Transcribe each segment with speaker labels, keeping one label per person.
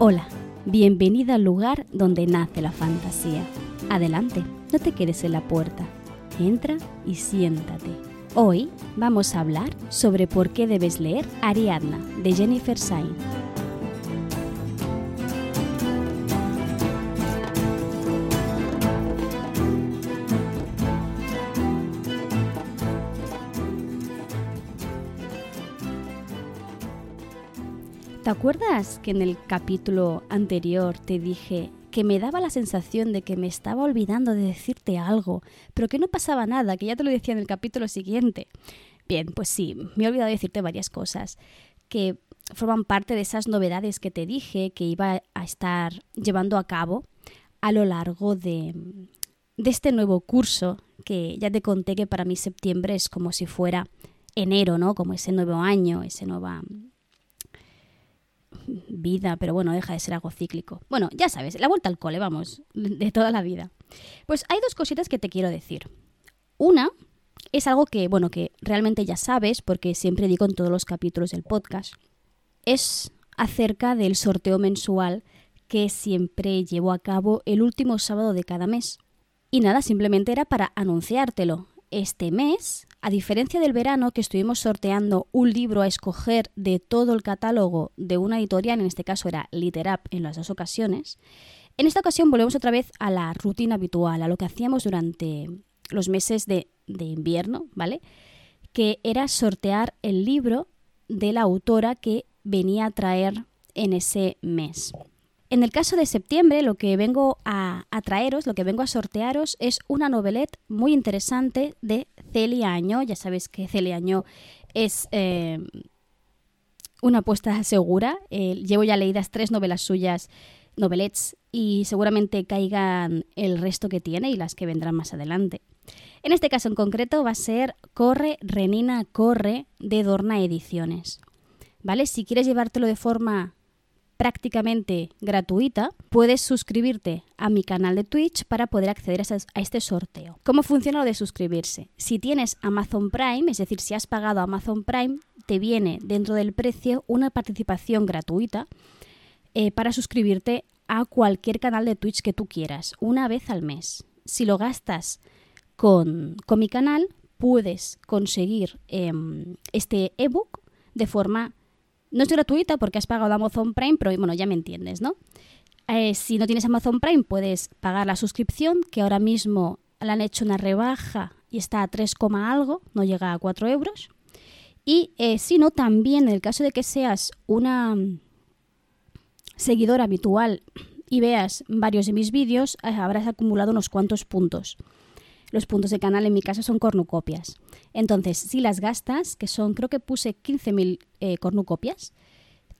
Speaker 1: Hola, bienvenida al lugar donde nace la fantasía. Adelante, no te quedes en la puerta. Entra y siéntate. Hoy vamos a hablar sobre por qué debes leer Ariadna de Jennifer Sain. ¿Te acuerdas que en el capítulo anterior te dije que me daba la sensación de que me estaba olvidando de decirte algo, pero que no pasaba nada, que ya te lo decía en el capítulo siguiente? Bien, pues sí, me he olvidado de decirte varias cosas que forman parte de esas novedades que te dije que iba a estar llevando a cabo a lo largo de, este nuevo curso que ya te conté que para mí septiembre es como si fuera enero, ¿no? Como ese nuevo año, ese nueva vida, pero bueno, deja de ser algo cíclico. Bueno, ya sabes, la vuelta al cole, vamos, de toda la vida. Pues hay dos cositas que te quiero decir. Una es algo que, bueno, que realmente ya sabes, porque siempre digo en todos los capítulos del podcast. Es acerca del sorteo mensual que siempre llevo a cabo el último sábado de cada mes. Y nada, simplemente era para anunciártelo. Este mes a diferencia del verano que estuvimos sorteando un libro a escoger de todo el catálogo de una editorial, en este caso era Literap en las dos ocasiones, en esta ocasión volvemos otra vez a la rutina habitual, a lo que hacíamos durante los meses de, de invierno, ¿vale? Que era sortear el libro de la autora que venía a traer en ese mes. En el caso de septiembre, lo que vengo a, traeros, lo que vengo a sortearos es una novelette muy interesante de Celia Año. Ya sabéis que Celia es eh, una apuesta segura. Eh, llevo ya leídas tres novelas suyas, novelettes, y seguramente caigan el resto que tiene y las que vendrán más adelante. En este caso en concreto va a ser Corre, Renina, Corre de Dorna Ediciones. ¿Vale? Si quieres llevártelo de forma prácticamente gratuita, puedes suscribirte a mi canal de Twitch para poder acceder a este sorteo. ¿Cómo funciona lo de suscribirse? Si tienes Amazon Prime, es decir, si has pagado Amazon Prime, te viene dentro del precio una participación gratuita eh, para suscribirte a cualquier canal de Twitch que tú quieras, una vez al mes. Si lo gastas con, mi canal, puedes conseguir em, este ebook de forma no es gratuita porque has pagado Amazon Prime, pero bueno, ya me entiendes, ¿no? Eh, si no tienes Amazon Prime, puedes pagar la suscripción, que ahora mismo le han hecho una rebaja y está a 3, algo, no llega a 4 euros. Y eh, si no, también en el caso de que seas una seguidora habitual y veas varios de mis vídeos, eh, habrás acumulado unos cuantos puntos. Los puntos de canal en mi caso son cornucopias. Entonces, si las gastas, que son, creo que puse 15.000 eh, cornucopias,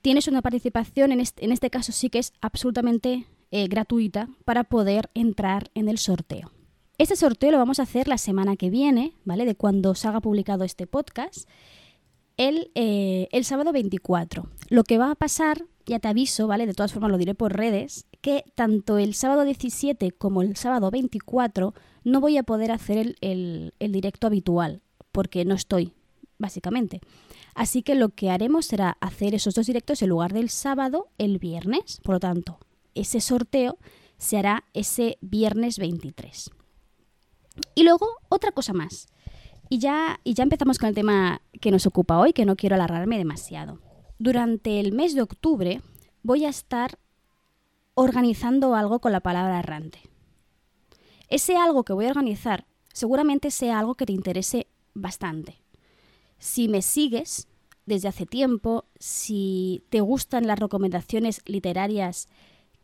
Speaker 1: tienes una participación, en este, en este caso sí que es absolutamente eh, gratuita para poder entrar en el sorteo. Este sorteo lo vamos a hacer la semana que viene, ¿vale? De cuando se haga publicado este podcast, el, eh, el sábado 24. Lo que va a pasar, ya te aviso, ¿vale? De todas formas lo diré por redes, que tanto el sábado 17 como el sábado 24 no voy a poder hacer el, directo habitual, porque no estoy, básicamente. Así que lo que haremos será hacer esos dos directos en lugar del sábado, el viernes. Por lo tanto, ese sorteo se hará ese viernes 23. Y luego, otra cosa más. Y ya, y ya empezamos con el tema que nos ocupa hoy, que no quiero alargarme demasiado. Durante el mes de octubre voy a estar organizando algo con la palabra errante. Ese algo que voy a organizar seguramente sea algo que te interese bastante. Si me sigues desde hace tiempo, si te gustan las recomendaciones literarias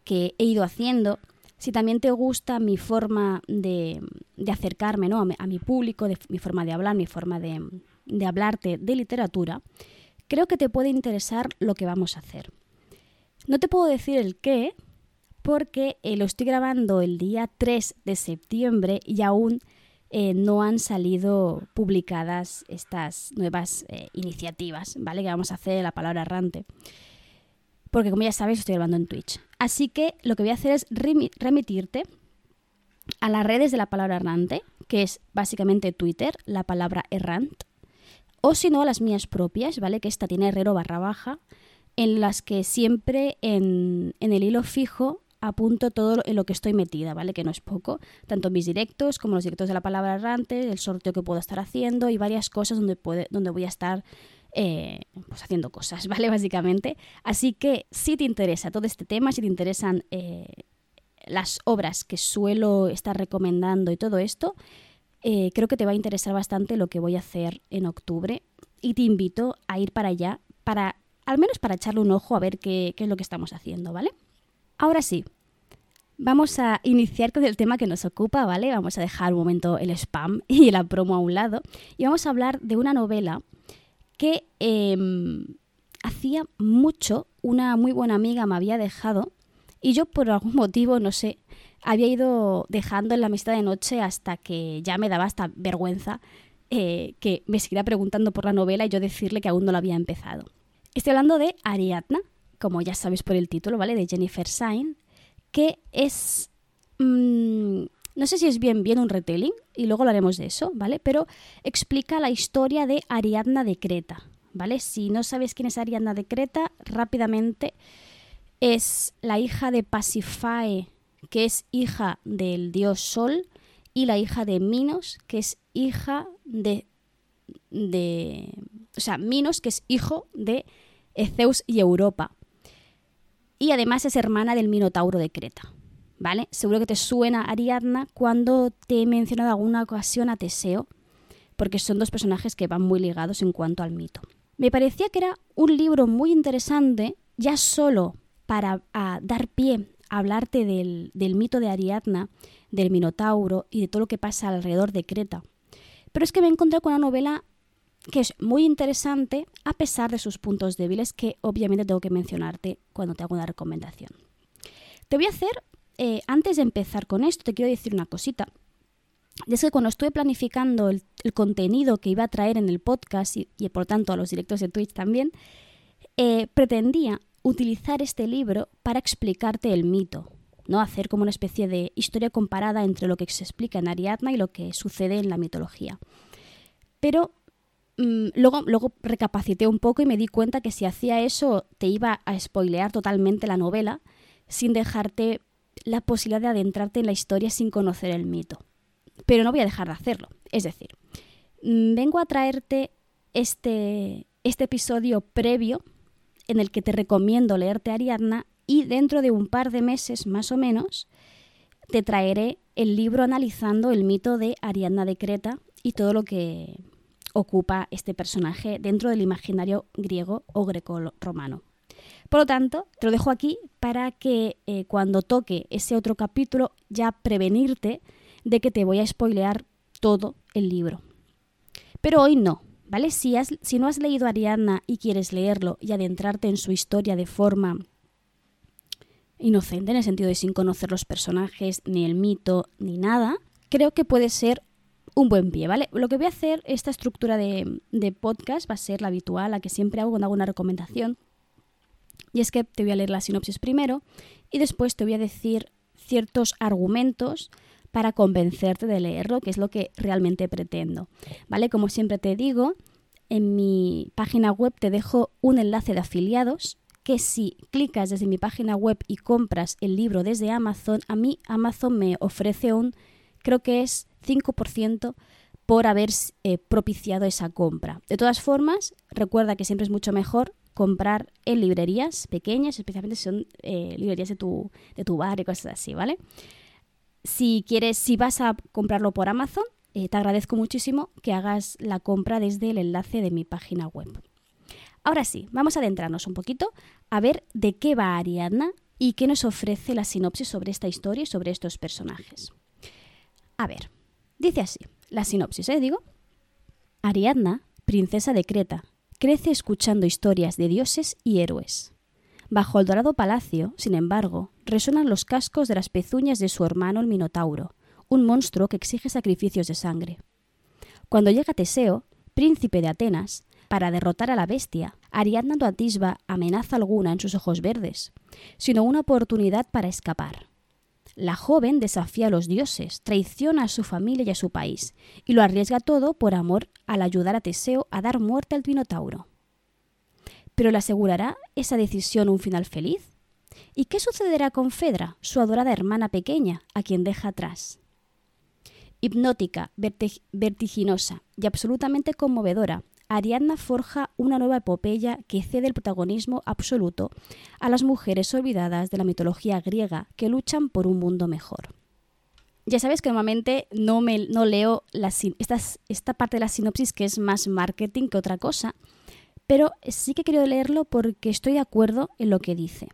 Speaker 1: que he ido haciendo, si también te gusta mi forma de, acercarme ¿no? a, mi, público, mi forma de hablar, mi forma de, de hablarte de literatura, creo que te puede interesar lo que vamos a hacer. No te puedo decir el qué, porque eh, lo estoy grabando el día 3 de septiembre y aún eh, no han salido publicadas estas nuevas eh, iniciativas, ¿vale? Que vamos a hacer la palabra errante. Porque como ya sabéis, estoy grabando en Twitch. Así que lo que voy a hacer es remitirte a las redes de la palabra errante, que es básicamente Twitter, la palabra errant, o si no a las mías propias, ¿vale? Que esta tiene herrero barra baja, en las que siempre en, en el hilo fijo apunto todo en lo que estoy metida, ¿vale? Que no es poco. Tanto mis directos como los directos de la palabra errante, el sorteo que puedo estar haciendo y varias cosas donde, puede, donde voy a estar eh, pues haciendo cosas, ¿vale? Básicamente. Así que si te interesa todo este tema, si te interesan eh, las obras que suelo estar recomendando y todo esto, eh, creo que te va a interesar bastante lo que voy a hacer en octubre y te invito a ir para allá para al menos para echarle un ojo a ver qué, qué es lo que estamos haciendo, ¿vale? Ahora sí, vamos a iniciar con el tema que nos ocupa, ¿vale? Vamos a dejar un momento el spam y la promo a un lado y vamos a hablar de una novela que em, hacía mucho una muy buena amiga me había dejado y yo por algún motivo, no sé, había ido dejando en la mesa de noche hasta que ya me daba hasta vergüenza eh, que me siguiera preguntando por la novela y yo decirle que aún no la había empezado. Estoy hablando de Ariadna, como ya sabéis por el título, ¿vale? De Jennifer Sain, que es... Mm, no sé si es bien bien un retelling, y luego hablaremos de eso, ¿vale? Pero explica la historia de Ariadna de Creta, ¿vale? Si no sabéis quién es Ariadna de Creta, rápidamente es la hija de Pasifae, que es hija del dios Sol, y la hija de Minos, que es hija de... de o sea, Minos, que es hijo de Zeus y Europa y además es hermana del Minotauro de Creta. ¿Vale? Seguro que te suena Ariadna cuando te he mencionado alguna ocasión a Teseo, porque son dos personajes que van muy ligados en cuanto al mito. Me parecía que era un libro muy interesante, ya solo para dar pie a hablarte del, del mito de Ariadna, del Minotauro y de todo lo que pasa alrededor de Creta. Pero es que me encontré con una novela que es muy interesante a pesar de sus puntos débiles que obviamente tengo que mencionarte cuando te hago una recomendación. Te voy a hacer, eh, antes de empezar con esto, te quiero decir una cosita. Es que cuando estuve planificando el, contenido que iba a traer en el podcast y, por tanto a los directos de Twitch también, eh, pretendía utilizar este libro para explicarte el mito, ¿no? Hacer como una especie de historia comparada entre lo que se explica en Ariadna y lo que sucede en la mitología. Pero Mm, luego, luego recapacité un poco y me di cuenta que si hacía eso te iba a spoilear totalmente la novela sin dejarte la posibilidad de adentrarte en la historia sin conocer el mito. Pero no voy a dejar de hacerlo. Es decir, mm, vengo a traerte este, este episodio previo en el que te recomiendo leerte Ariadna y dentro de un par de meses más o menos te traeré el libro analizando el mito de Ariadna de Creta y todo lo que ocupa este personaje dentro del imaginario griego o greco-romano. Por lo tanto, te lo dejo aquí para que eh, cuando toque ese otro capítulo ya prevenirte de que te voy a spoilear todo el libro. Pero hoy no, ¿vale? Si, si no has leído Ariadna y quieres leerlo y adentrarte en su historia de forma inocente, en el sentido de sin conocer los personajes, ni el mito, ni nada, creo que puede ser un buen pie, ¿vale? Lo que voy a hacer, esta estructura de, podcast va a ser la habitual, la que siempre hago cuando hago una recomendación. Y es que te voy a leer la sinopsis primero y después te voy a decir ciertos argumentos para convencerte de leerlo, que es lo que realmente pretendo. ¿Vale? Como siempre te digo, en mi página web te dejo un enlace de afiliados que si clicas desde mi página web y compras el libro desde Amazon, a mí Amazon me ofrece un, creo que es 5% por haber eh, propiciado esa compra. De todas formas, recuerda que siempre es mucho mejor comprar en librerías pequeñas, especialmente si son eh, librerías de tu, de tu bar y cosas así, ¿vale? Si quieres, si vas a comprarlo por Amazon, eh, te agradezco muchísimo que hagas la compra desde el enlace de mi página web. Ahora sí, vamos a adentrarnos un poquito a ver de qué va Ariadna y qué nos ofrece la sinopsis sobre esta historia y sobre estos personajes. A ver, Dice así, la sinopsis, ¿eh? Digo. Ariadna, princesa de Creta, crece escuchando historias de dioses y héroes. Bajo el dorado palacio, sin embargo, resonan los cascos de las pezuñas de su hermano el Minotauro, un monstruo que exige sacrificios de sangre. Cuando llega Teseo, príncipe de Atenas, para derrotar a la bestia, Ariadna no atisba amenaza alguna en sus ojos verdes, sino una oportunidad para escapar. La joven desafía a los dioses, traiciona a su familia y a su país, y lo arriesga todo por amor al ayudar a Teseo a dar muerte al Minotauro. ¿Pero le asegurará esa decisión un final feliz? ¿Y qué sucederá con Fedra, su adorada hermana pequeña, a quien deja atrás? Hipnótica, vertiginosa y absolutamente conmovedora, Ariadna forja una nueva epopeya que cede el protagonismo absoluto a las mujeres olvidadas de la mitología griega que luchan por un mundo mejor. Ya sabes que normalmente no, me, no leo esta parte de la sinopsis que es más marketing que otra cosa, pero sí que querido leerlo porque estoy de acuerdo en lo que dice.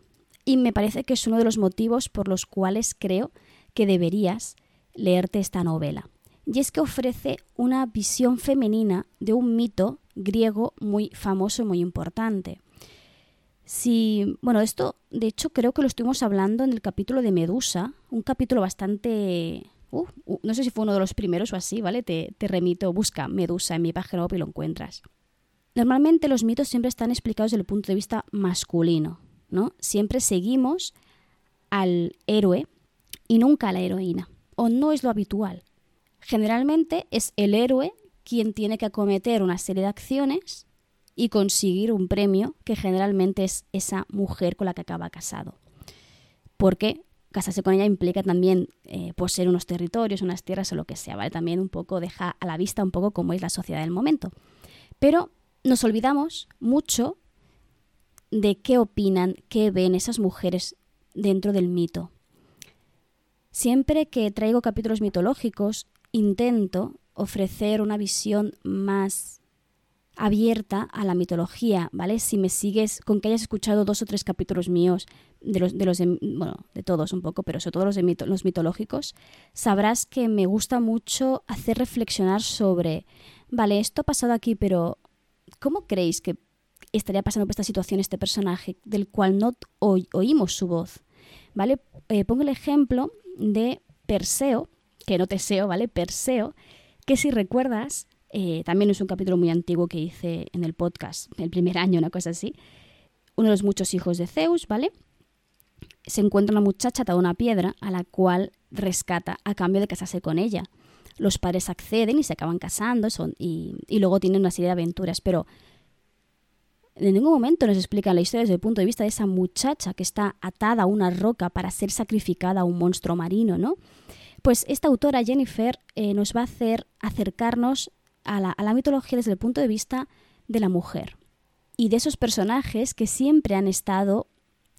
Speaker 1: Y me parece que es uno de los motivos por los cuales creo que deberías leerte esta novela. Y es que ofrece una visión femenina de un mito griego muy famoso y muy importante. Si, bueno, esto de hecho creo que lo estuvimos hablando en el capítulo de Medusa, un capítulo bastante... Uh, no sé si fue uno de los primeros o así, ¿vale? Te, te remito, busca Medusa en mi página web y lo encuentras. Normalmente los mitos siempre están explicados desde el punto de vista masculino, ¿no? Siempre seguimos al héroe y nunca a la heroína, o no es lo habitual. Generalmente es el héroe quien tiene que acometer una serie de acciones y conseguir un premio que generalmente es esa mujer con la que acaba casado. Porque casarse con ella implica también eh, poseer unos territorios, unas tierras o lo que sea, ¿vale? También un poco deja a la vista un poco cómo es la sociedad del momento. Pero nos olvidamos mucho de qué opinan, qué ven esas mujeres dentro del mito. Siempre que traigo capítulos mitológicos, intento ofrecer una visión más abierta a la mitología, ¿vale? Si me sigues, con que hayas escuchado dos o tres capítulos míos, de los de, los bueno, de todos un poco, pero sobre todo los, de los mitológicos, sabrás que me gusta mucho hacer reflexionar sobre, vale, esto ha pasado aquí, pero ¿cómo creéis que estaría pasando por esta situación este personaje del cual no oímos su voz? ¿Vale? Eh, pongo el ejemplo de Perseo, que no Teseo, ¿vale? Perseo, que si recuerdas, eh, también es un capítulo muy antiguo que hice en el podcast, el primer año, una cosa así. Uno de los muchos hijos de Zeus, ¿vale? Se encuentra una muchacha atada a una piedra a la cual rescata a cambio de casarse con ella los padres acceden y se acaban casando son, y, luego tienen una serie de aventuras, pero en ningún momento nos explican la historia desde el punto de vista de esa muchacha que está atada a una roca para ser sacrificada a un monstruo marino, ¿no? Pues esta autora, Jennifer, eh, nos va a hacer acercarnos a la, a la mitología desde el punto de vista de la mujer y de esos personajes que siempre han estado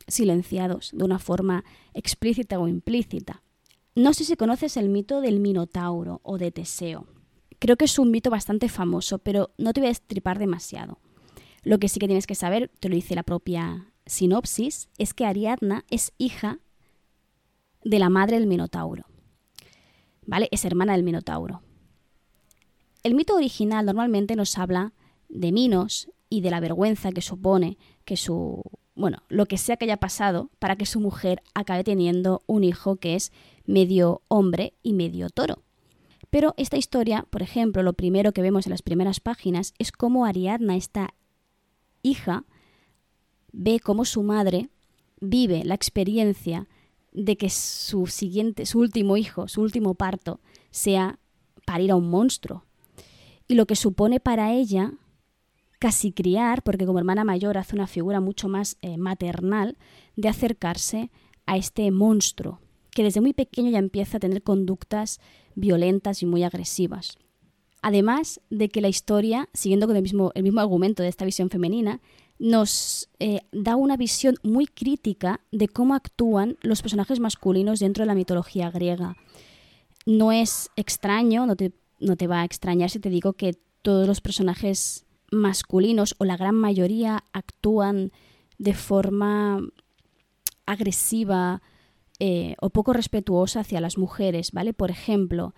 Speaker 1: silenciados de una forma explícita o implícita. No sé si conoces el mito del Minotauro o de Teseo. Creo que es un mito bastante famoso, pero no te voy a estripar demasiado. Lo que sí que tienes que saber, te lo dice la propia sinopsis, es que Ariadna es hija de la madre del Minotauro. ¿Vale? Es hermana del Minotauro. El mito original normalmente nos habla de Minos y de la vergüenza que supone que su, bueno, lo que sea que haya pasado para que su mujer acabe teniendo un hijo que es medio hombre y medio toro. Pero esta historia, por ejemplo, lo primero que vemos en las primeras páginas es cómo Ariadna, esta hija, ve cómo su madre vive la experiencia de que su siguiente, su último hijo, su último parto, sea parir a un monstruo. Y lo que supone para ella casi criar, porque como hermana mayor hace una figura mucho más eh, maternal, de acercarse a este monstruo que desde muy pequeño ya empieza a tener conductas violentas y muy agresivas. Además de que la historia, siguiendo con el mismo, el mismo argumento de esta visión femenina, nos eh, da una visión muy crítica de cómo actúan los personajes masculinos dentro de la mitología griega. No es extraño, no te, va a extrañar si te digo que todos los personajes masculinos o la gran mayoría actúan de forma agresiva, eh, o poco respetuosa hacia las mujeres, ¿vale? Por ejemplo,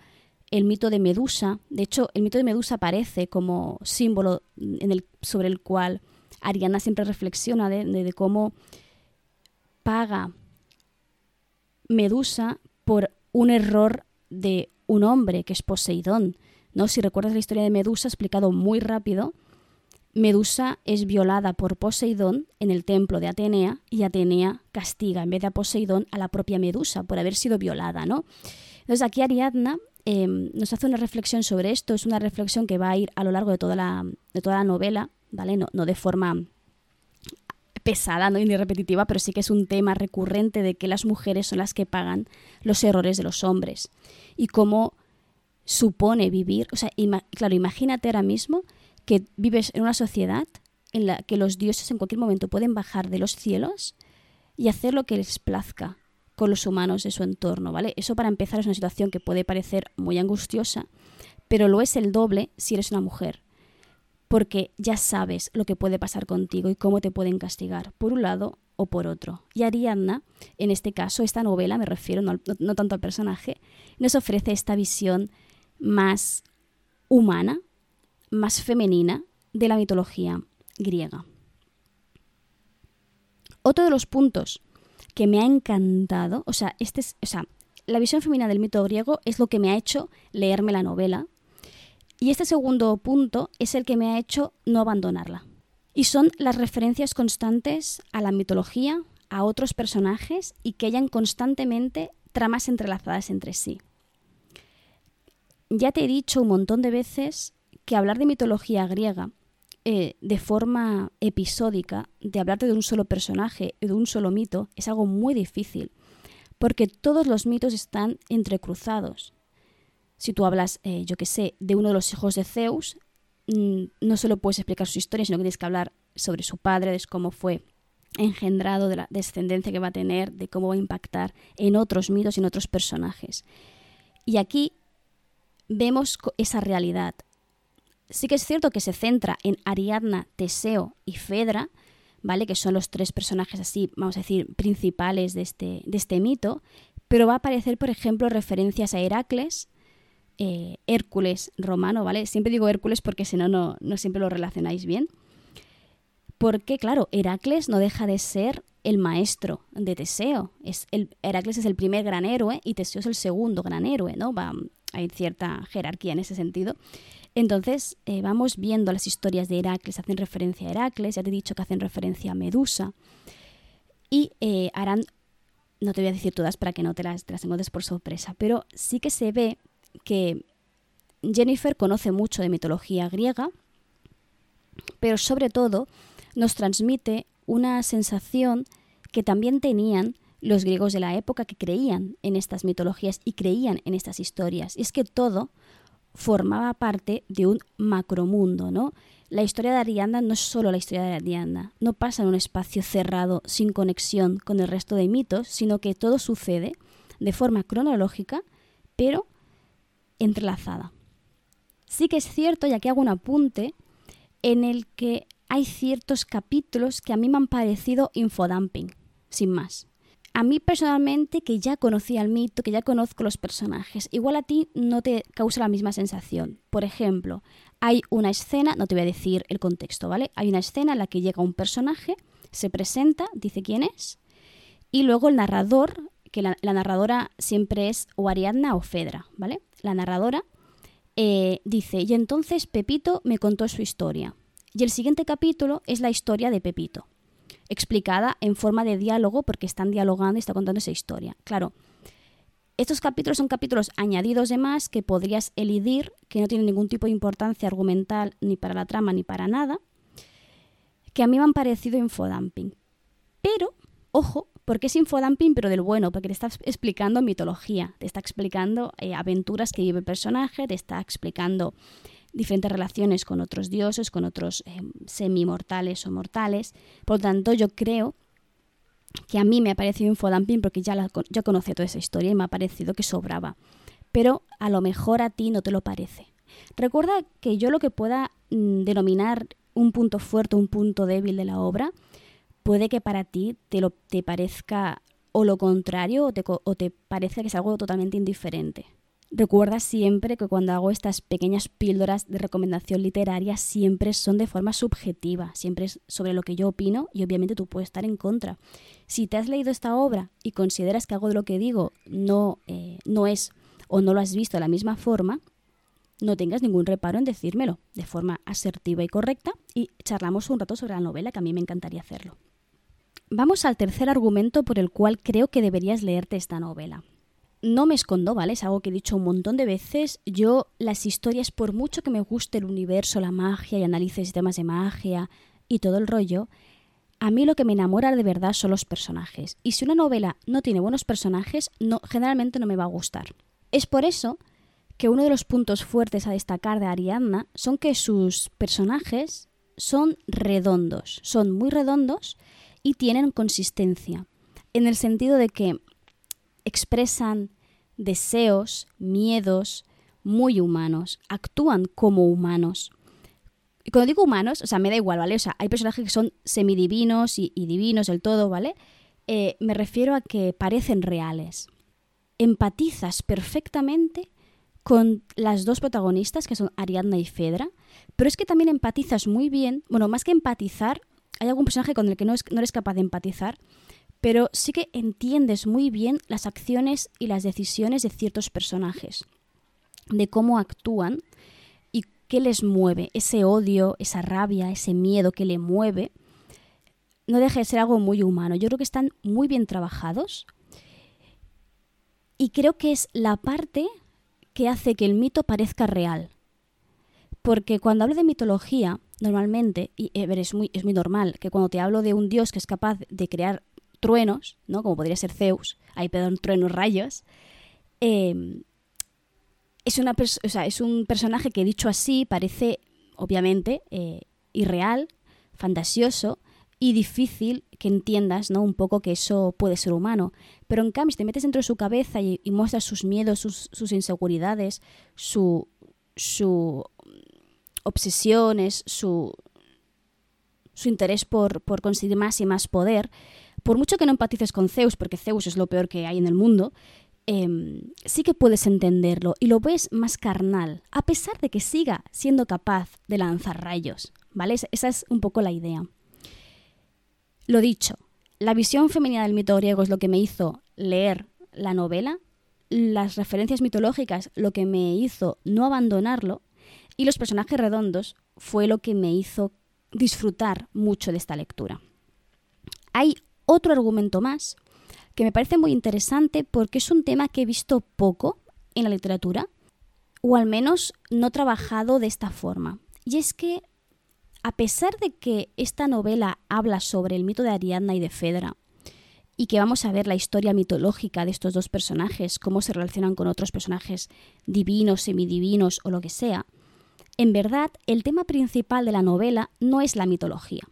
Speaker 1: el mito de Medusa, de hecho, el mito de Medusa aparece como símbolo sobre el cual Ariana siempre reflexiona de, cómo paga Medusa por un error de un hombre que es Poseidón. ¿no? Si recuerdas la historia de Medusa, explicado muy rápido, Medusa es violada por Poseidón en el templo de Atenea y Atenea castiga en vez de Poseidón a la propia Medusa por haber sido violada, ¿no? Entonces aquí Ariadna em, nos hace una reflexión sobre esto, es una reflexión que va a ir a lo largo de toda la, de toda la novela, ¿vale? No, no de forma pesada y ni repetitiva, pero sí que es un tema recurrente de que las mujeres son las que pagan los errores de los hombres. Y cómo supone vivir, o sea, claro, imagínate ahora mismo que vives en una sociedad en la que los dioses en cualquier momento pueden bajar de los cielos y hacer lo que les plazca con los humanos de su entorno, ¿vale? Eso para empezar es una situación que puede parecer muy angustiosa, pero lo es el doble si eres una mujer, porque ya sabes lo que puede pasar contigo y cómo te pueden castigar, por un lado o por otro. Y Ariadna, en este caso, esta novela, me refiero no, tanto al personaje, nos ofrece esta visión más humana, más femenina de la mitología griega. Otro de los puntos que me ha encantado, o sea, este es, o sea, la visión femenina del mito griego es lo que me ha hecho leerme la novela. Y este segundo punto es el que me ha hecho no abandonarla. Y son las referencias constantes a la mitología, a otros personajes y que hayan constantemente tramas entrelazadas entre sí. Ya te he dicho un montón de veces que hablar de mitología griega eh, de forma episódica, de hablarte de un solo personaje, de un solo mito, es algo muy difícil, porque todos los mitos están entrecruzados. Si tú hablas, eh, yo qué sé, de uno de los hijos de Zeus, mm, no solo puedes explicar su historia, sino que tienes que hablar sobre su padre, de cómo fue engendrado, de la descendencia que va a tener, de cómo va a impactar en otros mitos y en otros personajes. Y aquí vemos esa realidad, sí que es cierto que se centra en Ariadna, Teseo y Fedra, ¿vale? Que son los tres personajes así, vamos a decir, principales de este, de este mito, pero va a aparecer, por ejemplo, referencias a Heracles, eh, Hércules romano, ¿vale? Siempre digo Hércules porque si no, no siempre lo relacionáis bien. Porque, claro, Heracles no deja de ser el maestro de Teseo. Es el, Heracles es el primer gran héroe y Teseo es el segundo gran héroe, ¿no? Va, hay cierta jerarquía en ese sentido. Entonces eh, vamos viendo las historias de Heracles, hacen referencia a Heracles, ya te he dicho que hacen referencia a Medusa. Y eh, harán, no te voy a decir todas para que no te las, te por sorpresa, pero sí que se ve que Jennifer conoce mucho de mitología griega, pero sobre todo nos transmite una sensación que también tenían los griegos de la época que creían en estas mitologías y creían en estas historias. Y es que todo formaba parte de un macromundo, ¿no? La historia de Ariadna no es solo la historia de Ariadna, no pasa en un espacio cerrado sin conexión con el resto de mitos, sino que todo sucede de forma cronológica, pero entrelazada. Sí que es cierto, ya que hago un apunte, en el que hay ciertos capítulos que a mí me han parecido infodumping, sin más. A mí personalmente, que ya conocía el mito, que ya conozco los personajes, igual a ti no te causa la misma sensación. Por ejemplo, hay una escena, no te voy a decir el contexto, ¿vale? Hay una escena en la que llega un personaje, se presenta, dice quién es, y luego el narrador, que la, narradora siempre es o Ariadna o Fedra, ¿vale? La narradora eh, dice, y entonces Pepito me contó su historia. Y el siguiente capítulo es la historia de Pepito explicada en forma de diálogo porque están dialogando y está contando esa historia. Claro, estos capítulos son capítulos añadidos de más que podrías elidir, que no tienen ningún tipo de importancia argumental ni para la trama ni para nada, que a mí me han parecido infodumping. Pero, ojo, porque es infodumping, pero del bueno, porque te está explicando mitología, te está explicando eh, aventuras que vive el personaje, te está explicando diferentes relaciones con otros dioses, con otros eh, semi-mortales o mortales. Por lo tanto, yo creo que a mí me ha parecido infodumping porque ya, la, ya conocía toda esa historia y me ha parecido que sobraba. Pero a lo mejor a ti no te lo parece. Recuerda que yo lo que pueda mm, denominar un punto fuerte, un punto débil de la obra, puede que para ti te, lo, te parezca o lo contrario o te, o te parezca que es algo totalmente indiferente. Recuerda siempre que cuando hago estas pequeñas píldoras de recomendación literaria siempre son de forma subjetiva, siempre es sobre lo que yo opino y obviamente tú puedes estar en contra. Si te has leído esta obra y consideras que algo de lo que digo no, eh, no es o no lo has visto de la misma forma, no tengas ningún reparo en decírmelo de forma asertiva y correcta y charlamos un rato sobre la novela que a mí me encantaría hacerlo. Vamos al tercer argumento por el cual creo que deberías leerte esta novela no me escondo, ¿vale? Es algo que he dicho un montón de veces. Yo las historias, por mucho que me guste el universo, la magia y analice sistemas de magia y todo el rollo, a mí lo que me enamora de verdad son los personajes. Y si una novela no tiene buenos personajes, no, generalmente no me va a gustar. Es por eso que uno de los puntos fuertes a destacar de Ariadna son que sus personajes son redondos, son muy redondos y tienen consistencia, en el sentido de que expresan deseos, miedos muy humanos, actúan como humanos. Y cuando digo humanos, o sea, me da igual, ¿vale? O sea, hay personajes que son semidivinos y, y divinos del todo, ¿vale? Eh, me refiero a que parecen reales. Empatizas perfectamente con las dos protagonistas, que son Ariadna y Fedra, pero es que también empatizas muy bien, bueno, más que empatizar, hay algún personaje con el que no, no eres capaz de empatizar, pero sí que entiendes muy bien las acciones y las decisiones de ciertos personajes, de cómo actúan y qué les mueve, ese odio, esa rabia, ese miedo que le mueve, no deja de ser algo muy humano. Yo creo que están muy bien trabajados y creo que es la parte que hace que el mito parezca real. Porque cuando hablo de mitología, normalmente, y eh, es, muy, es muy normal, que cuando te hablo de un dios que es capaz de crear truenos, ¿no? Como podría ser Zeus, hay perdón, truenos, rayos. Em, es, una o sea, es un personaje que dicho así parece, obviamente, eh, irreal, fantasioso y difícil que entiendas, ¿no? Un poco que eso puede ser humano. Pero en cambio, si te metes dentro de su cabeza y, muestras sus miedos, sus, sus inseguridades, su, su obsesiones, su, su interés por, por conseguir más y más poder, por mucho que no empatices con Zeus, porque Zeus es lo peor que hay en el mundo, em, sí que puedes entenderlo y lo ves más carnal, a pesar de que siga siendo capaz de lanzar rayos, ¿vale? Esa es un poco la idea. Lo dicho, la visión femenina del mito griego es lo que me hizo leer la novela, las referencias mitológicas lo que me hizo no abandonarlo y los personajes redondos fue lo que me hizo disfrutar mucho de esta lectura. Hay otro argumento más que me parece muy interesante porque es un tema que he visto poco en la literatura, o al menos no trabajado de esta forma. Y es que, a pesar de que esta novela habla sobre el mito de Ariadna y de Fedra, y que vamos a ver la historia mitológica de estos dos personajes, cómo se relacionan con otros personajes divinos, semidivinos o lo que sea, en verdad el tema principal de la novela no es la mitología.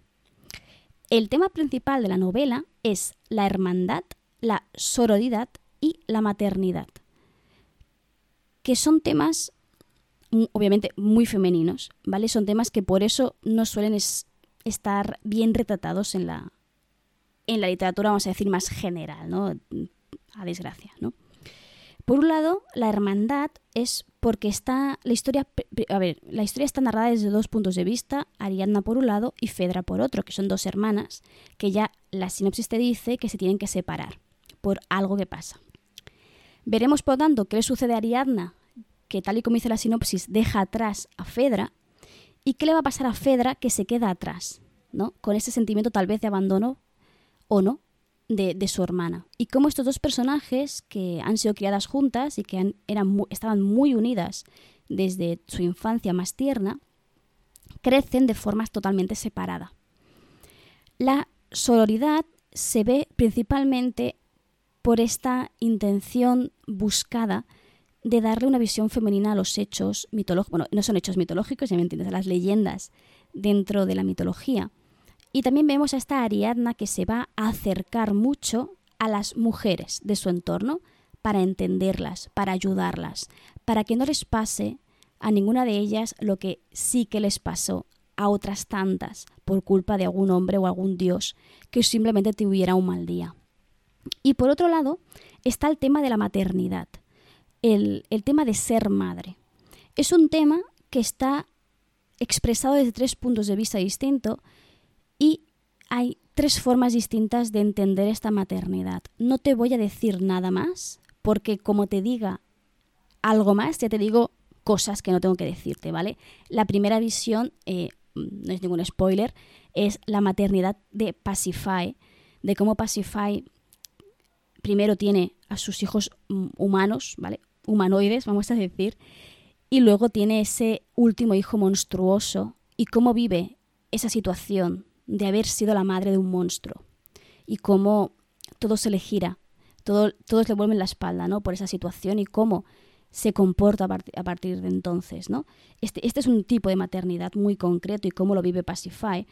Speaker 1: El tema principal de la novela es la hermandad, la sororidad y la maternidad, que son temas mm, obviamente muy femeninos, ¿vale? Son temas que por eso no suelen estar bien retratados en la, en la literatura, vamos a decir, más general, ¿no? A desgracia, ¿no? Por un lado, la hermandad es porque está la historia, a ver, la historia está narrada desde dos puntos de vista, Ariadna por un lado y Fedra por otro, que son dos hermanas que ya la sinopsis te dice que se tienen que separar por algo que pasa. Veremos por tanto qué le sucede a Ariadna, que tal y como dice la sinopsis deja atrás a Fedra, y qué le va a pasar a Fedra que se queda atrás, ¿no? Con ese sentimiento tal vez de abandono o no, de, su hermana. Y cómo estos dos personajes que han sido criadas juntas y que eran, estaban muy unidas desde su infancia más tierna, crecen de formas totalmente separadas. La sororidad se ve principalmente por esta intención buscada de darle una visión femenina a los hechos mitológicos, bueno, no son hechos mitológicos, ya me entiendes, a las leyendas dentro de la mitología, y también vemos a esta Ariadna que se va a acercar mucho a las mujeres de su entorno para entenderlas, para ayudarlas, para que no les pase a ninguna de ellas lo que sí que les pasó a otras tantas por culpa de algún hombre o algún dios que simplemente tuviera un mal día. Y por otro lado está el tema de la maternidad, el, el tema de ser madre. Es un tema que está expresado desde tres puntos de vista distintos y hay tres formas distintas de entender esta maternidad. No te voy a decir nada más, porque como te diga algo más, ya te digo cosas que no tengo que decirte, ¿vale? La primera visión, eh, no es ningún spoiler, es la maternidad de Pacify, de cómo Pacify primero tiene a sus hijos mm, humanos, ¿vale? Humanoides, vamos a decir, y luego tiene ese último hijo monstruoso y cómo vive esa situación de haber sido la madre de un monstruo y cómo todo se le gira, todo, todos le vuelven la espalda, ¿no? Por esa situación y cómo se comporta a, partir de entonces, ¿no? Este, este es un tipo de maternidad muy concreto y cómo lo vive Pacify.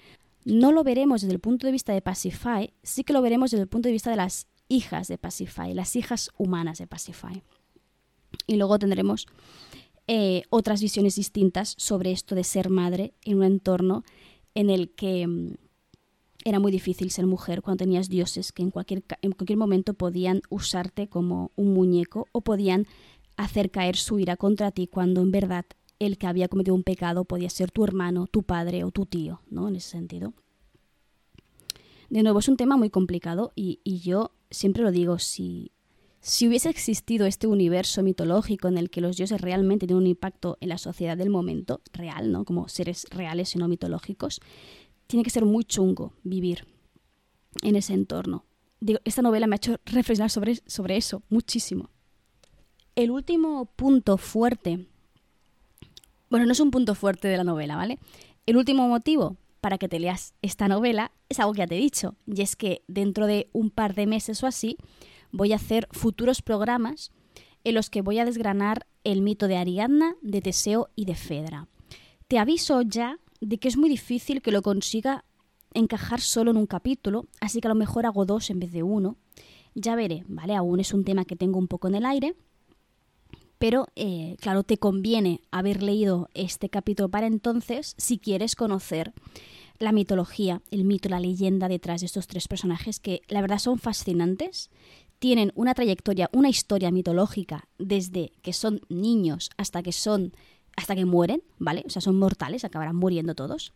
Speaker 1: No lo veremos desde el punto de vista de Pacify, sí que lo veremos desde el punto de vista de las hijas de Pacify, las hijas humanas de Pacify. Y luego tendremos eh, otras visiones distintas sobre esto de ser madre en un entorno en el que mm, era muy difícil ser mujer cuando tenías dioses que en cualquier, en cualquier momento podían usarte como un muñeco o podían hacer caer su ira contra ti cuando en verdad el que había cometido un pecado podía ser tu hermano, tu padre o tu tío, ¿no? En ese sentido. De nuevo, es un tema muy complicado y, y yo siempre lo digo, si, si hubiese existido este universo mitológico en el que los dioses realmente tienen un impacto en la sociedad del momento, real, ¿no? Como seres reales y no mitológicos, tiene que ser muy chungo vivir en ese entorno. Esta novela me ha hecho reflexionar sobre, sobre eso muchísimo. El último punto fuerte, bueno, no es un punto fuerte de la novela, ¿vale? El último motivo para que te leas esta novela es algo que ya te he dicho, y es que dentro de un par de meses o así, voy a hacer futuros programas en los que voy a desgranar el mito de Ariadna, de Teseo y de Fedra. Te aviso ya de que es muy difícil que lo consiga encajar solo en un capítulo, así que a lo mejor hago dos en vez de uno. Ya veré, ¿vale? Aún es un tema que tengo un poco en el aire, pero eh, claro, te conviene haber leído este capítulo para entonces si quieres conocer la mitología, el mito, la leyenda detrás de estos tres personajes que la verdad son fascinantes tienen una trayectoria, una historia mitológica desde que son niños hasta que son hasta que mueren, ¿vale? O sea, son mortales, acabarán muriendo todos.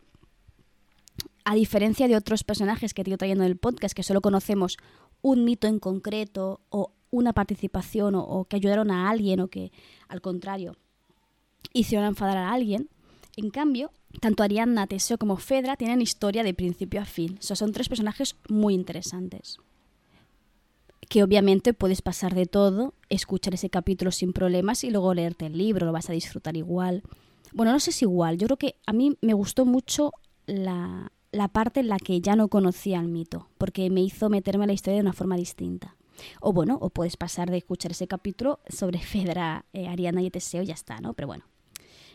Speaker 1: A diferencia de otros personajes que he ido trayendo en el podcast, que solo conocemos un mito en concreto o una participación o, o, que ayudaron a alguien o que, al contrario, hicieron enfadar a alguien. En cambio, tanto Ariadna, Teseo como Fedra tienen historia de principio a fin. O sea, son tres personajes muy interesantes que obviamente puedes pasar de todo, escuchar ese capítulo sin problemas y luego leerte el libro, lo vas a disfrutar igual. Bueno, no sé si igual, yo creo que a mí me gustó mucho la, la parte en la que ya no conocía el mito, porque me hizo meterme a la historia de una forma distinta. O bueno, o puedes pasar de escuchar ese capítulo sobre Fedra, eh, Ariana y Teseo y ya está, ¿no? Pero bueno.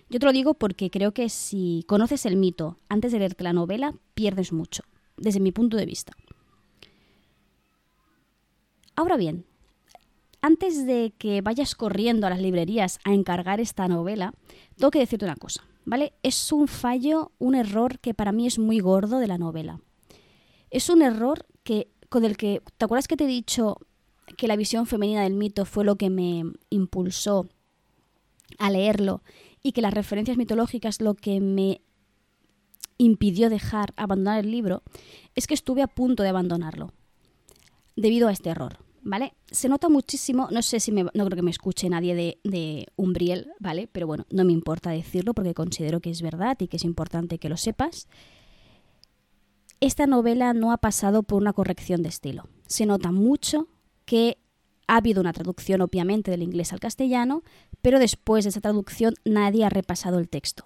Speaker 1: Yo te lo digo porque creo que si conoces el mito antes de leerte la novela, pierdes mucho, desde mi punto de vista. Ahora bien, antes de que vayas corriendo a las librerías a encargar esta novela, tengo que decirte una cosa, ¿vale? Es un fallo, un error que para mí es muy gordo de la novela. Es un error que con el que, ¿te acuerdas que te he dicho que la visión femenina del mito fue lo que me impulsó a leerlo y que las referencias mitológicas lo que me impidió dejar abandonar el libro? Es que estuve a punto de abandonarlo debido a este error. ¿Vale? Se nota muchísimo, no sé si me, no creo que me escuche nadie de, de, Umbriel, ¿vale? Pero bueno, no me importa decirlo porque considero que es verdad y que es importante que lo sepas. Esta novela no ha pasado por una corrección de estilo. Se nota mucho que ha habido una traducción, obviamente, del inglés al castellano, pero después de esa traducción nadie ha repasado el texto.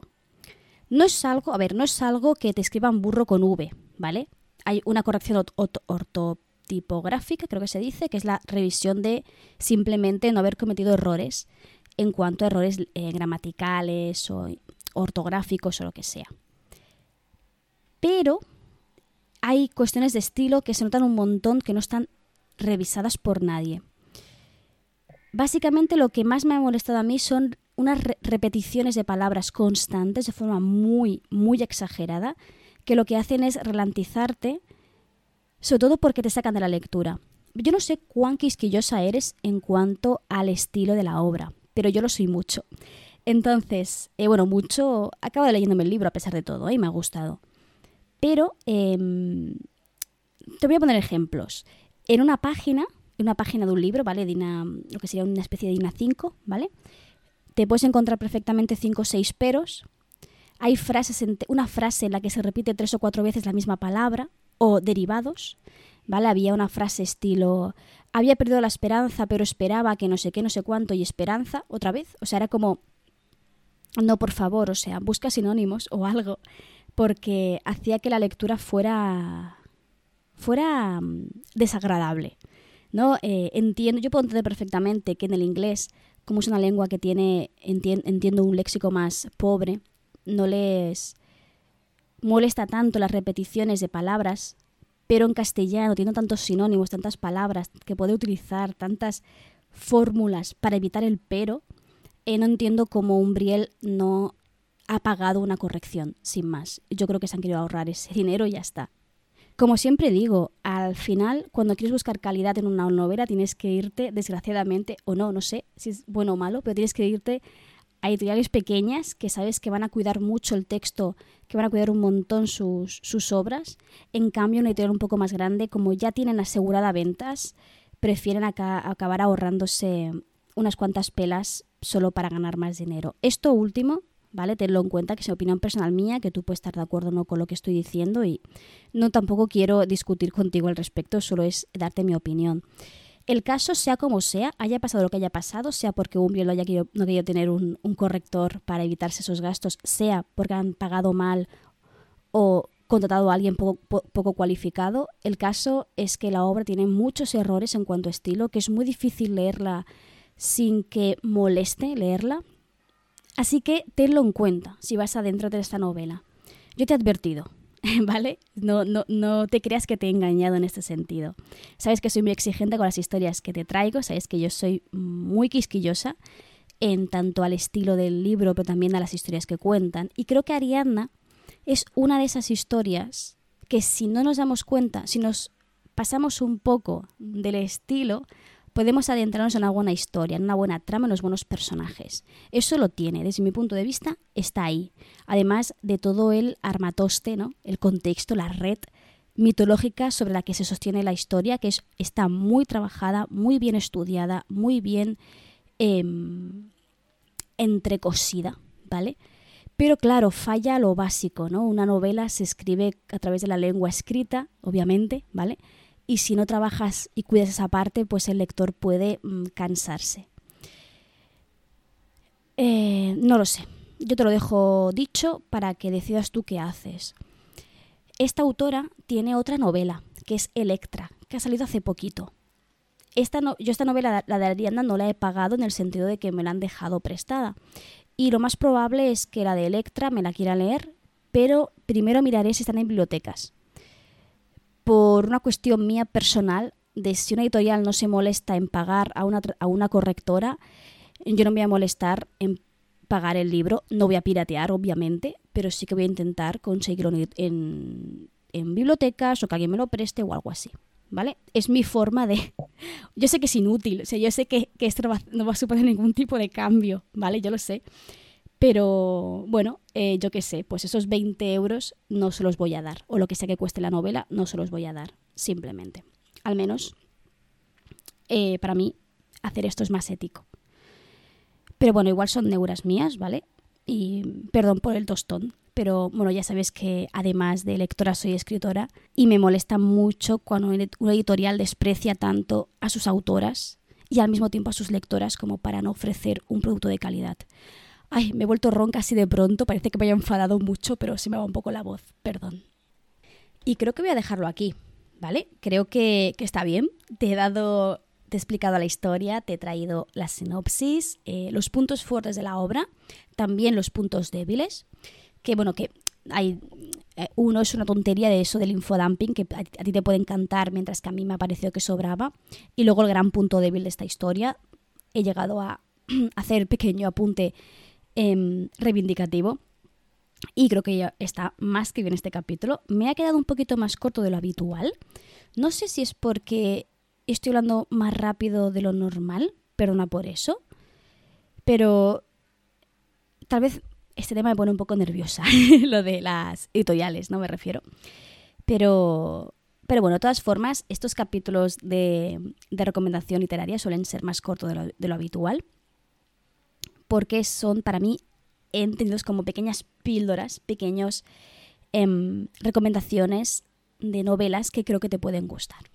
Speaker 1: No es algo, a ver, no es algo que te escriban burro con V, ¿vale? Hay una corrección orto tipográfica, creo que se dice, que es la revisión de simplemente no haber cometido errores en cuanto a errores eh, gramaticales o ortográficos o lo que sea. Pero hay cuestiones de estilo que se notan un montón que no están revisadas por nadie. Básicamente lo que más me ha molestado a mí son unas repeticiones de palabras constantes de forma muy, muy exagerada, que lo que hacen es ralentizarte sobre todo porque te sacan de la lectura. Yo no sé cuán quisquillosa eres en cuanto al estilo de la obra, pero yo lo soy mucho. Entonces, eh, bueno, mucho, acabo de leyéndome el libro a pesar de todo, y ¿eh? me ha gustado. Pero em, te voy a poner ejemplos. En una página, en una página de un libro, ¿vale? De lo que sería una especie de INA 5, ¿vale? Te puedes encontrar perfectamente 5 o 6 peros. Hay frases, una frase en la que se repite tres o cuatro veces la misma palabra, o derivados, ¿vale? Había una frase estilo, había perdido la esperanza, pero esperaba que no sé qué, no sé cuánto, y esperanza, otra vez. O sea, era como, no, por favor, o sea, busca sinónimos o algo. porque hacía que la lectura fuera, fuera mm, desagradable. ¿no? Eh, entiendo, yo puedo entender perfectamente que en el inglés, como es una lengua que tiene, entiendo un léxico más pobre, no les molesta tanto las repeticiones de palabras, pero en castellano tiene tantos sinónimos, tantas palabras, que puede utilizar tantas fórmulas para evitar el pero, eh, no entiendo cómo Umbriel no ha pagado una corrección, sin más. Yo creo que se han querido ahorrar ese dinero y ya está. Como siempre digo, al final, cuando quieres buscar calidad en una novela, tienes que irte, desgraciadamente, o no, no sé si es bueno o malo, pero tienes que irte a editoriales pequeñas que sabes que van a cuidar mucho el texto, que van a cuidar un montón sus, sus obras. En cambio, una editorial un poco más grande, como ya tienen asegurada ventas, prefieren acabar ahorrándose unas cuantas pelas solo para ganar más dinero. Esto último ¿vale? Tenlo en cuenta que es opinión personal mía, que tú puedes estar de acuerdo o no con lo que estoy diciendo y no tampoco quiero discutir contigo al respecto, solo es darte mi opinión. El caso, sea como sea, haya pasado lo que haya pasado, sea porque Umbrio no haya querido, no querido tener un, corrector para evitarse esos gastos, sea porque han pagado mal o contratado a alguien poco, poco, cualificado, el caso es que la obra tiene muchos errores en cuanto a estilo, que es muy difícil leerla sin que moleste leerla. Así que tenlo en cuenta si vas adentro de esta novela. Yo te he advertido, ¿vale? No, no, no te creas que te he engañado en este sentido. Sabes que soy muy exigente con las historias que te traigo, sabes que yo soy muy quisquillosa en tanto al estilo del libro, pero también a las historias que cuentan. Y creo que Ariadna es una de esas historias que si no nos damos cuenta, si nos pasamos un poco del estilo, podemos adentrarnos en una buena historia, en una buena trama, en los buenos personajes. Eso lo tiene, desde mi punto de vista, está ahí. Además de todo el armatoste, ¿no? el contexto, la red mitológica sobre la que se sostiene la historia, que es, está muy trabajada, muy bien estudiada, muy bien em, entrecosida, ¿vale? Pero claro, falla lo básico, ¿no? Una novela se escribe a través de la lengua escrita, obviamente, ¿vale? Y si no trabajas y cuidas esa parte, pues el lector puede mm, cansarse. Eh, no lo sé. Yo te lo dejo dicho para que decidas tú qué haces. Esta autora tiene otra novela, que es Electra, que ha salido hace poquito. Esta yo esta novela, la de Arianda, no la he pagado en el sentido de que me la han dejado prestada. Y lo más probable es que la de Electra me la quiera leer, pero primero miraré si están en bibliotecas por una cuestión mía personal de si una editorial no se molesta en pagar a una, a una correctora, yo no me voy a molestar en pagar el libro, no voy a piratear, obviamente, pero sí que voy a intentar conseguirlo en, en bibliotecas o que alguien me lo preste o algo así. ¿Vale? Es mi forma de... Yo sé que es inútil, o sea, yo sé que, que esto no va, a suponer ningún tipo de cambio, ¿vale? Yo lo sé. Pero bueno, eh, yo qué sé, pues esos 20 euros no se los voy a dar. O lo que sea que cueste la novela, no se los voy a dar. Simplemente. Al menos, eh, para mí, hacer esto es más ético. Pero bueno, igual son neuras mías, ¿vale? Y perdón por el tostón. Pero bueno, ya sabes que además de lectora soy escritora y me molesta mucho cuando una editorial desprecia tanto a sus autoras y al mismo tiempo a sus lectoras como para no ofrecer un producto de calidad. Ay, me he vuelto ronca así de pronto, parece que me haya enfadado mucho, pero se me va un poco la voz, perdón. Y creo que voy a dejarlo aquí, ¿vale? Creo que, está bien. Te he dado, te he explicado la historia, te he traído la sinopsis, eh, los puntos fuertes de la obra, también los puntos débiles, que bueno, que hay eh, uno es una tontería de eso del infodumping que a, ti te puede encantar mientras que a mí me ha parecido que sobraba y luego el gran punto débil de esta historia he llegado a hacer pequeño apunte Em, reivindicativo. Y creo que ya está más que bien este capítulo. Me ha quedado un poquito más corto de lo habitual. No sé si es porque estoy hablando más rápido de lo normal, perdona por eso. Pero tal vez este tema me pone un poco nerviosa, lo de las editoriales, no me refiero. Pero, pero bueno, de todas formas, estos capítulos de, recomendación literaria suelen ser más cortos de lo habitual porque son para mí entendidos como pequeñas píldoras, pequeños em, recomendaciones de novelas que creo que te pueden gustar.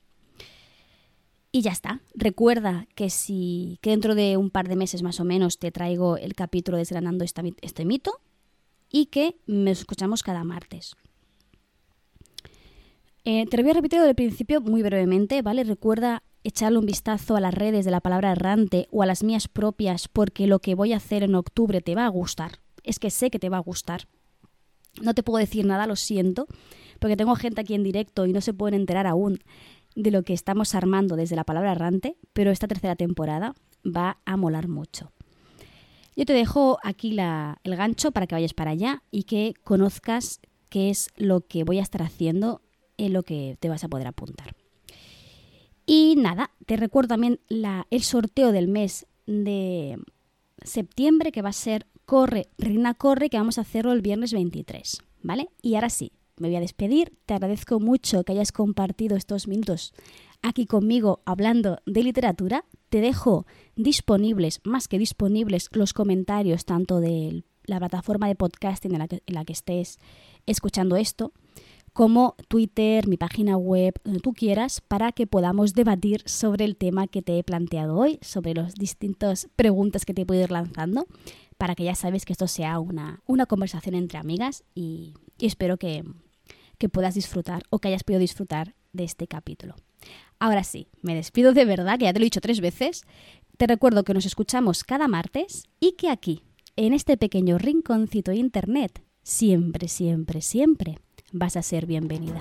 Speaker 1: Y ya está. Recuerda que si que dentro de un par de meses más o menos te traigo el capítulo desgranando este, este mito. y que nos escuchamos cada martes. Eh, te lo voy a repetir desde el principio muy brevemente, ¿vale? Recuerda echarle un vistazo a las redes de la palabra errante o a las mías propias porque lo que voy a hacer en octubre te va a gustar. Es que sé que te va a gustar. No te puedo decir nada, lo siento, porque tengo gente aquí en directo y no se pueden enterar aún de lo que estamos armando desde la palabra errante, pero esta tercera temporada va a molar mucho. Yo te dejo aquí el gancho para que vayas para allá y que conozcas qué es lo que voy a estar haciendo en lo que te vas a poder apuntar. Y nada, te recuerdo también el sorteo del mes de septiembre que va a ser Corre, Reina Corre, que vamos a hacerlo el viernes 23, ¿vale? Y ahora sí, me voy a despedir. Te agradezco mucho que hayas compartido estos minutos aquí conmigo hablando de literatura. Te dejo disponibles, más que disponibles, los comentarios tanto de la plataforma de podcasting en la que, en la que estés escuchando esto como Twitter, mi página web, donde tú quieras, para que podamos debatir sobre el tema que te he planteado hoy, sobre las distintas preguntas que te puedo ir lanzando, para que ya sabes que esto sea una, una conversación entre amigas y, espero que, que puedas disfrutar o que hayas podido disfrutar de este capítulo. Ahora sí, me despido de verdad, que ya te lo he dicho tres veces. Te recuerdo que nos escuchamos cada martes y que aquí, en este pequeño rinconcito de internet, siempre, siempre, siempre vas a ser bienvenida.